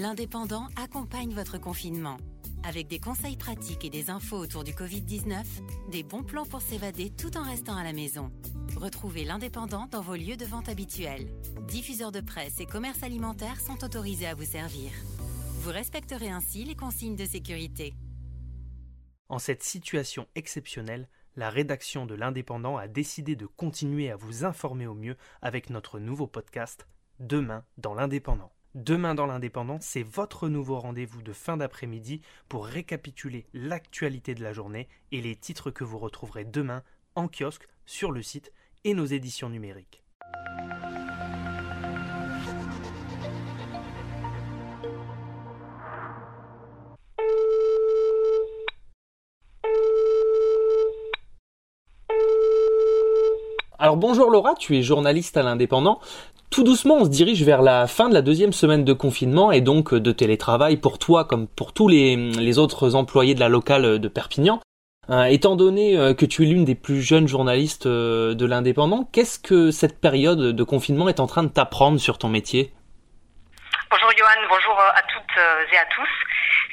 L'Indépendant accompagne votre confinement. Avec des conseils pratiques et des infos autour du Covid-19, des bons plans pour s'évader tout en restant à la maison. Retrouvez l'Indépendant dans vos lieux de vente habituels. Diffuseurs de presse et commerces alimentaires sont autorisés à vous servir. Vous respecterez ainsi les consignes de sécurité. En cette situation exceptionnelle, la rédaction de l'Indépendant a décidé de continuer à vous informer au mieux avec notre nouveau podcast Demain dans l'Indépendant. Demain dans l'Indépendant, c'est votre nouveau rendez-vous de fin d'après-midi pour récapituler l'actualité de la journée et les titres que vous retrouverez demain en kiosque, sur le site et nos éditions numériques. Alors bonjour Laura, tu es journaliste à l'Indépendant. Tout doucement, on se dirige vers la fin de la deuxième semaine de confinement et donc de télétravail pour toi comme pour tous les, autres employés de la locale de Perpignan. Euh, étant donné euh, que tu es l'une des plus jeunes journalistes euh, de l'Indépendant, qu'est-ce que cette période de confinement est en train de t'apprendre sur ton métier? Bonjour Johan, bonjour à toutes et à tous.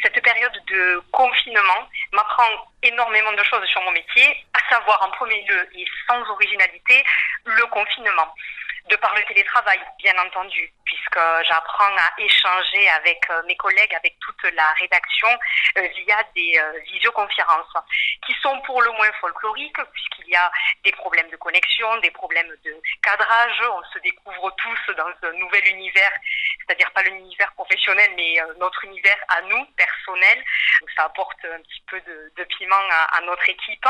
Cette période de confinement m'apprend énormément de choses sur mon métier, à savoir en premier lieu et sans originalité, le confinement de par le télétravail, bien entendu, puisque j'apprends à échanger avec euh, mes collègues, avec toute la rédaction euh, via des euh, visioconférences, qui sont pour le moins folkloriques, puisqu'il y a des problèmes de connexion, des problèmes de cadrage, on se découvre tous dans un nouvel univers, c'est-à-dire pas l'univers professionnel, mais notre univers à nous, personnel. Donc ça apporte un petit peu de, piment à, à notre équipe.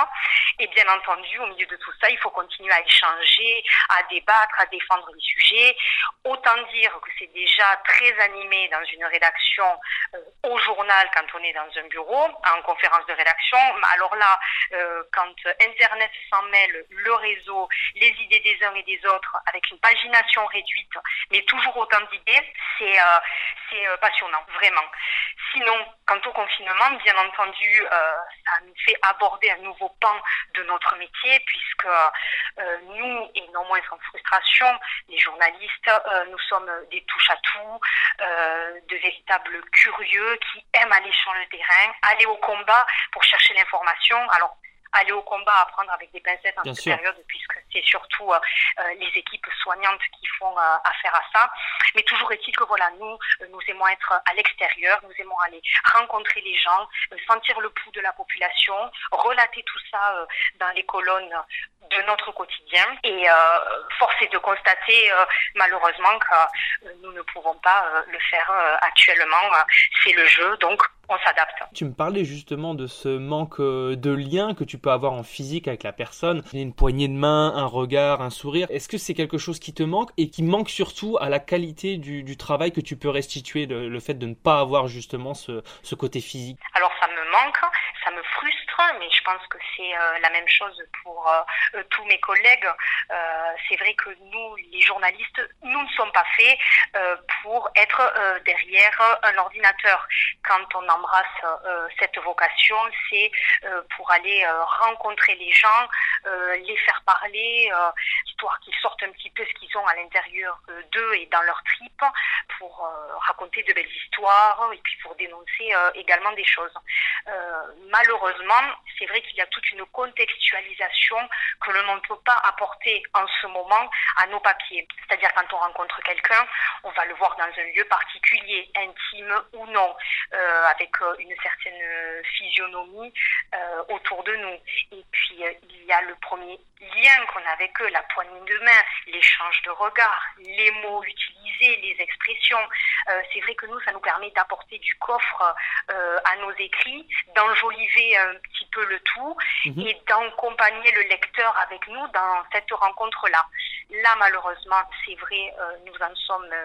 Et bien entendu, au milieu de tout ça, il faut continuer à échanger, à débattre, à défendre les sujets. Autant dire que c'est déjà très animé dans une rédaction euh, au journal quand on est dans un bureau, en conférence de rédaction. Alors là, euh, quand Internet s'en mêle, le réseau, les idées des uns et des autres, avec une pagination réduite, mais toujours autant d'idées, c'est euh, passionnant, vraiment. Sinon, quant au confinement, bien entendu, ça nous fait aborder un nouveau pan de notre métier, puisque nous, et non moins sans frustration, les journalistes, nous sommes des touches à tout, euh, de véritables curieux qui aiment aller sur le terrain, aller au combat pour chercher l'information. Alors aller au combat, apprendre avec des pincettes en cette période, puisque c'est surtout euh, euh, les équipes soignantes qui font euh, affaire à ça. Mais toujours est-il que voilà, nous, nous aimons être à l'extérieur, nous aimons aller rencontrer les gens, sentir le pouls de la population, relater tout ça dans les colonnes de notre quotidien. Et force est de constater malheureusement que nous ne pouvons pas le faire actuellement. c'est le jeu, donc on s'adapte. Tu me parlais justement de ce manque euh, de lien que tu peux avoir en physique avec la personne, une poignée de main, un regard, un sourire. Est-ce que c'est quelque chose qui te manque et qui manque surtout à la qualité du, travail que tu peux restituer, le, fait de ne pas avoir justement ce, ce côté physique? Alors ça me ça me frustre mais je pense que c'est euh, la même chose pour euh, tous mes collègues. c'est vrai que nous, les journalistes, nous ne sommes pas faits pour être derrière un ordinateur. Quand on embrasse euh, cette vocation, c'est euh, pour aller euh, rencontrer les gens, les faire parler, histoire qu'ils sortent un ce qu'ils ont à l'intérieur d'eux et dans leur tripes, pour raconter de belles histoires et puis pour dénoncer également des choses. malheureusement, c'est vrai qu'il y a toute une contextualisation que l'on ne peut pas apporter en ce moment à nos papiers. C'est-à-dire quand on rencontre quelqu'un, on va le voir dans un lieu particulier, intime ou non, avec euh, une certaine euh, physionomie euh, autour de nous. Et puis il y a le premier lien qu'on a avec eux, la poignée de main, l'échange de regards, les mots utilisés, les expressions. c'est vrai que nous, ça nous permet d'apporter du coffre à nos écrits, d'enjoliver un petit peu le tout mhm. et d'accompagner le lecteur avec nous dans cette rencontre-là. Là, malheureusement, c'est vrai, nous en sommes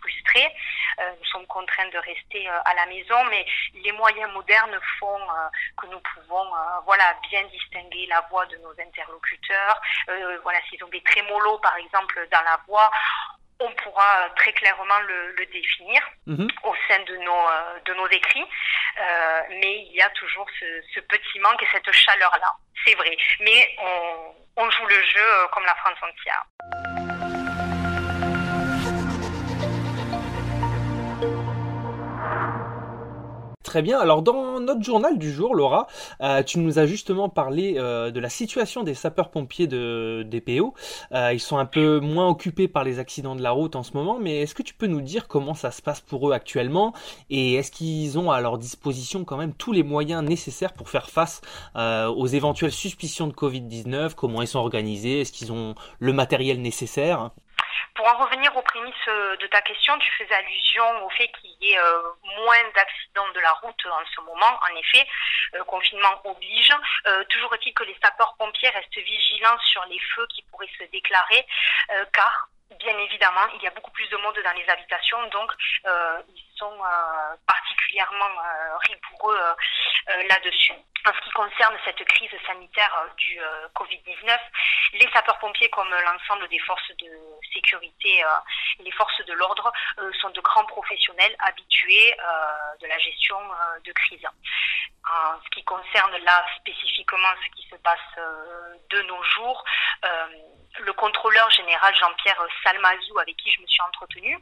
frustrés. nous sommes contraints de rester à la maison, mais les moyens modernes font euh, que nous pouvons euh, voilà, bien distinguer la voix de nos interlocuteurs. Euh, voilà, s'ils ont des trémolos, par exemple, dans la voix, on pourra très clairement le, définir mhm. au sein de nos, de nos écrits. mais il y a toujours ce, petit manque et cette chaleur-là. C'est vrai. Mais on, on joue le jeu comme la France entière. Très bien. Alors dans notre journal du jour, Laura, euh, tu nous as justement parlé euh, de la situation des sapeurs-pompiers de DPO. Euh, ils sont un peu moins occupés par les accidents de la route en ce moment, mais est-ce que tu peux nous dire comment ça se passe pour eux actuellement et est-ce qu'ils ont à leur disposition quand même tous les moyens nécessaires pour faire face aux éventuelles suspicions de Covid-19 Comment ils sont organisés? Est-ce qu'ils ont le matériel nécessaire? Pour en revenir aux prémices euh, de ta question, tu faisais allusion au fait qu'il y ait euh, moins d'accidents de la route en ce moment. En effet, le confinement oblige. Euh, toujours est-il que les sapeurs-pompiers restent vigilants sur les feux qui pourraient se déclarer, car bien évidemment, il y a beaucoup plus de monde dans les habitations, donc ils sont particulièrement rigoureux là-dessus. En ce qui concerne cette crise sanitaire euh, du euh, Covid-19, les sapeurs-pompiers comme l'ensemble des forces de sécurité euh, et les forces de l'ordre sont de grands professionnels habitués de la gestion de crise. En ce qui concerne là spécifiquement ce qui se passe de nos jours, le contrôleur général Jean-Pierre Salmazou, avec qui je me suis entretenue,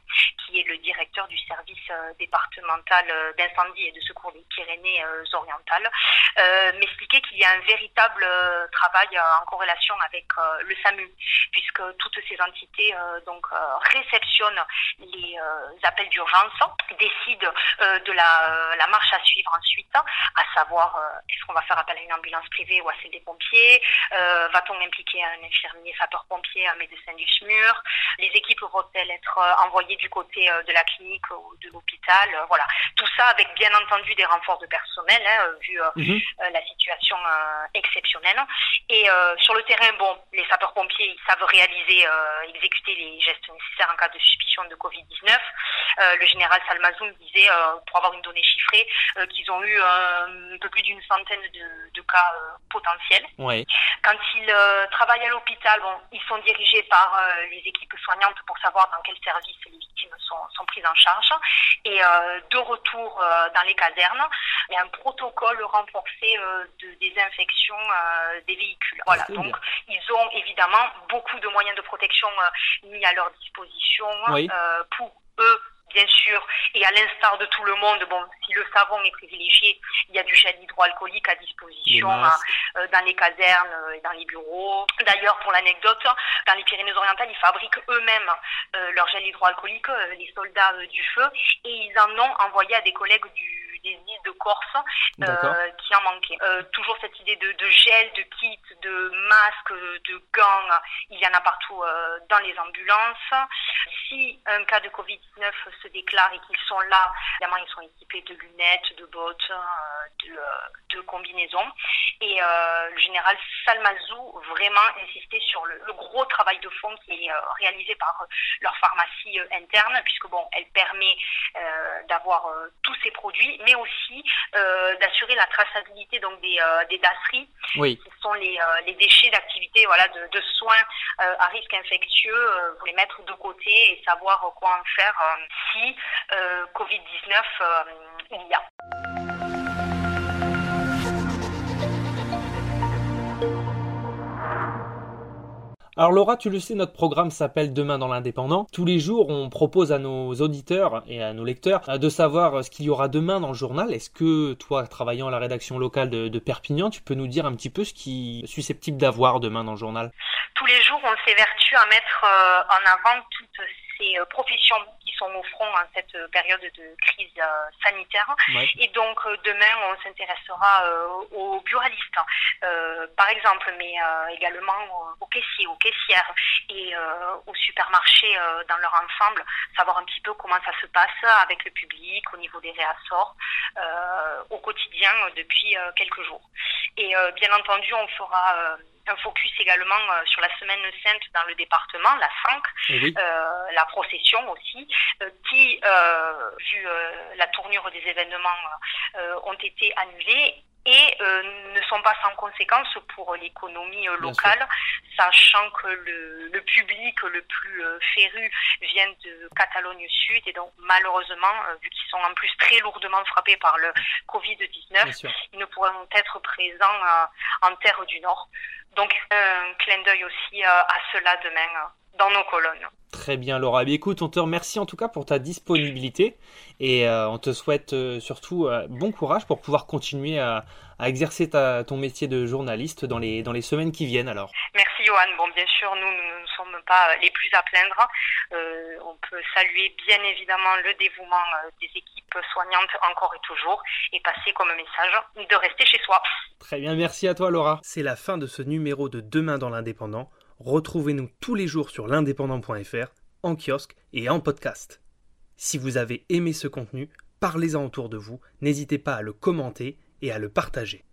qui est le directeur du service départemental d'incendie et de secours des Pyrénées-Orientales, euh, m'expliquer qu'il y a un véritable euh, travail euh, en corrélation avec le SAMU, puisque toutes ces entités donc réceptionnent les appels d'urgence, décident de la, marche à suivre ensuite, à savoir est-ce qu'on va faire appel à une ambulance privée ou à celle des pompiers, va-t-on impliquer un infirmier sapeur-pompier, un médecin du SMUR, les équipes vont-elles être envoyées du côté de la clinique ou de l'hôpital, voilà. Tout ça avec bien entendu des renforts de personnel, hein, vu mhm. Euh, la situation euh, exceptionnelle. Et euh, sur le terrain, bon, les sapeurs-pompiers, ils savent réaliser, exécuter les gestes nécessaires en cas de suspicion de Covid-19. le général Salmazoum disait, pour avoir une donnée chiffrée, qu'ils ont eu un peu plus d'une centaine de, cas potentiels. Quand ils travaillent à l'hôpital, bon, ils sont dirigés par les équipes soignantes pour savoir dans quel service les victimes sont, sont prises en charge. Et de retour dans les casernes, il y a un protocole renforcé euh, de désinfection euh, des véhicules. Voilà, donc ils ont évidemment beaucoup de moyens de protection euh, mis à leur disposition pour eux bien sûr, et à l'instar de tout le monde, bon, si le savon est privilégié, il y a du gel hydroalcoolique à disposition dans les casernes et dans les bureaux. D'ailleurs, pour l'anecdote, dans les Pyrénées-Orientales, ils fabriquent eux-mêmes leur gel hydroalcoolique, les soldats du feu, et ils en ont envoyé à des collègues du des îles de Corse euh, qui en manquaient. Euh, toujours cette idée de, de, gel, de kit, de masques, de gants, il y en a partout euh, dans les ambulances. Si un cas de Covid-19 se déclare et qu'ils sont là, évidemment ils sont équipés de lunettes, de bottes, de, de combinaisons. Et le général Salmazou vraiment insistait sur le, le, gros travail de fond qui est réalisé par leur pharmacie interne, puisque bon, elle permet d'avoir tous ces produits, mais aussi euh, d'assurer la traçabilité donc des, euh, des. Oui. Ce sont les, euh, les déchets d'activité voilà, de, de soins à risque infectieux, pour les mettre de côté et savoir quoi en faire si Covid-19 il y a. Alors Laura, tu le sais, notre programme s'appelle Demain dans l'indépendant. Tous les jours, on propose à nos auditeurs et à nos lecteurs euh, de savoir euh, ce qu'il y aura demain dans le journal. Est-ce que toi, travaillant à la rédaction locale de, Perpignan, tu peux nous dire un petit peu ce qui est susceptible d'avoir demain dans le journal? Tous les jours, on s'évertue à mettre euh, en avant toutes ces professions sont au front en cette période de crise euh, sanitaire. Et donc euh, demain, on s'intéressera euh, aux buralistes, par exemple, mais également aux caissiers, aux caissières et aux supermarchés dans leur ensemble, savoir un petit peu comment ça se passe avec le public au niveau des réassorts au quotidien depuis quelques jours. Et bien entendu, on fera un focus également euh, sur la semaine sainte dans le département, la 5, eh euh, la procession aussi, euh, qui, vu la tournure des événements, ont été annulés et ne sont pas sans conséquences pour l'économie locale, sachant que le, le, public le plus féru vient de Catalogne Sud et donc malheureusement, vu qu'ils sont en plus très lourdement frappés par le Covid-19, ils ne pourront être présents en terre du Nord. Donc un clin d'œil aussi euh, à cela demain euh, dans nos colonnes. Très bien Laura. Eh écoute, on te remercie en tout cas pour ta disponibilité et euh, on te souhaite euh, surtout euh, bon courage pour pouvoir continuer à, exercer ton métier de journaliste dans les, dans les semaines qui viennent alors. Merci Johan. Bon, bien sûr, nous, nous ne sommes pas les plus à plaindre. on peut saluer bien évidemment le dévouement des équipes soignantes encore et toujours et passer comme message de rester chez soi. Très bien, merci à toi Laura. C'est la fin de ce numéro de Demain dans l'Indépendant. Retrouvez-nous tous les jours sur l'indépendant.fr, en kiosque et en podcast. Si vous avez aimé ce contenu, parlez-en autour de vous, n'hésitez pas à le commenter et à le partager.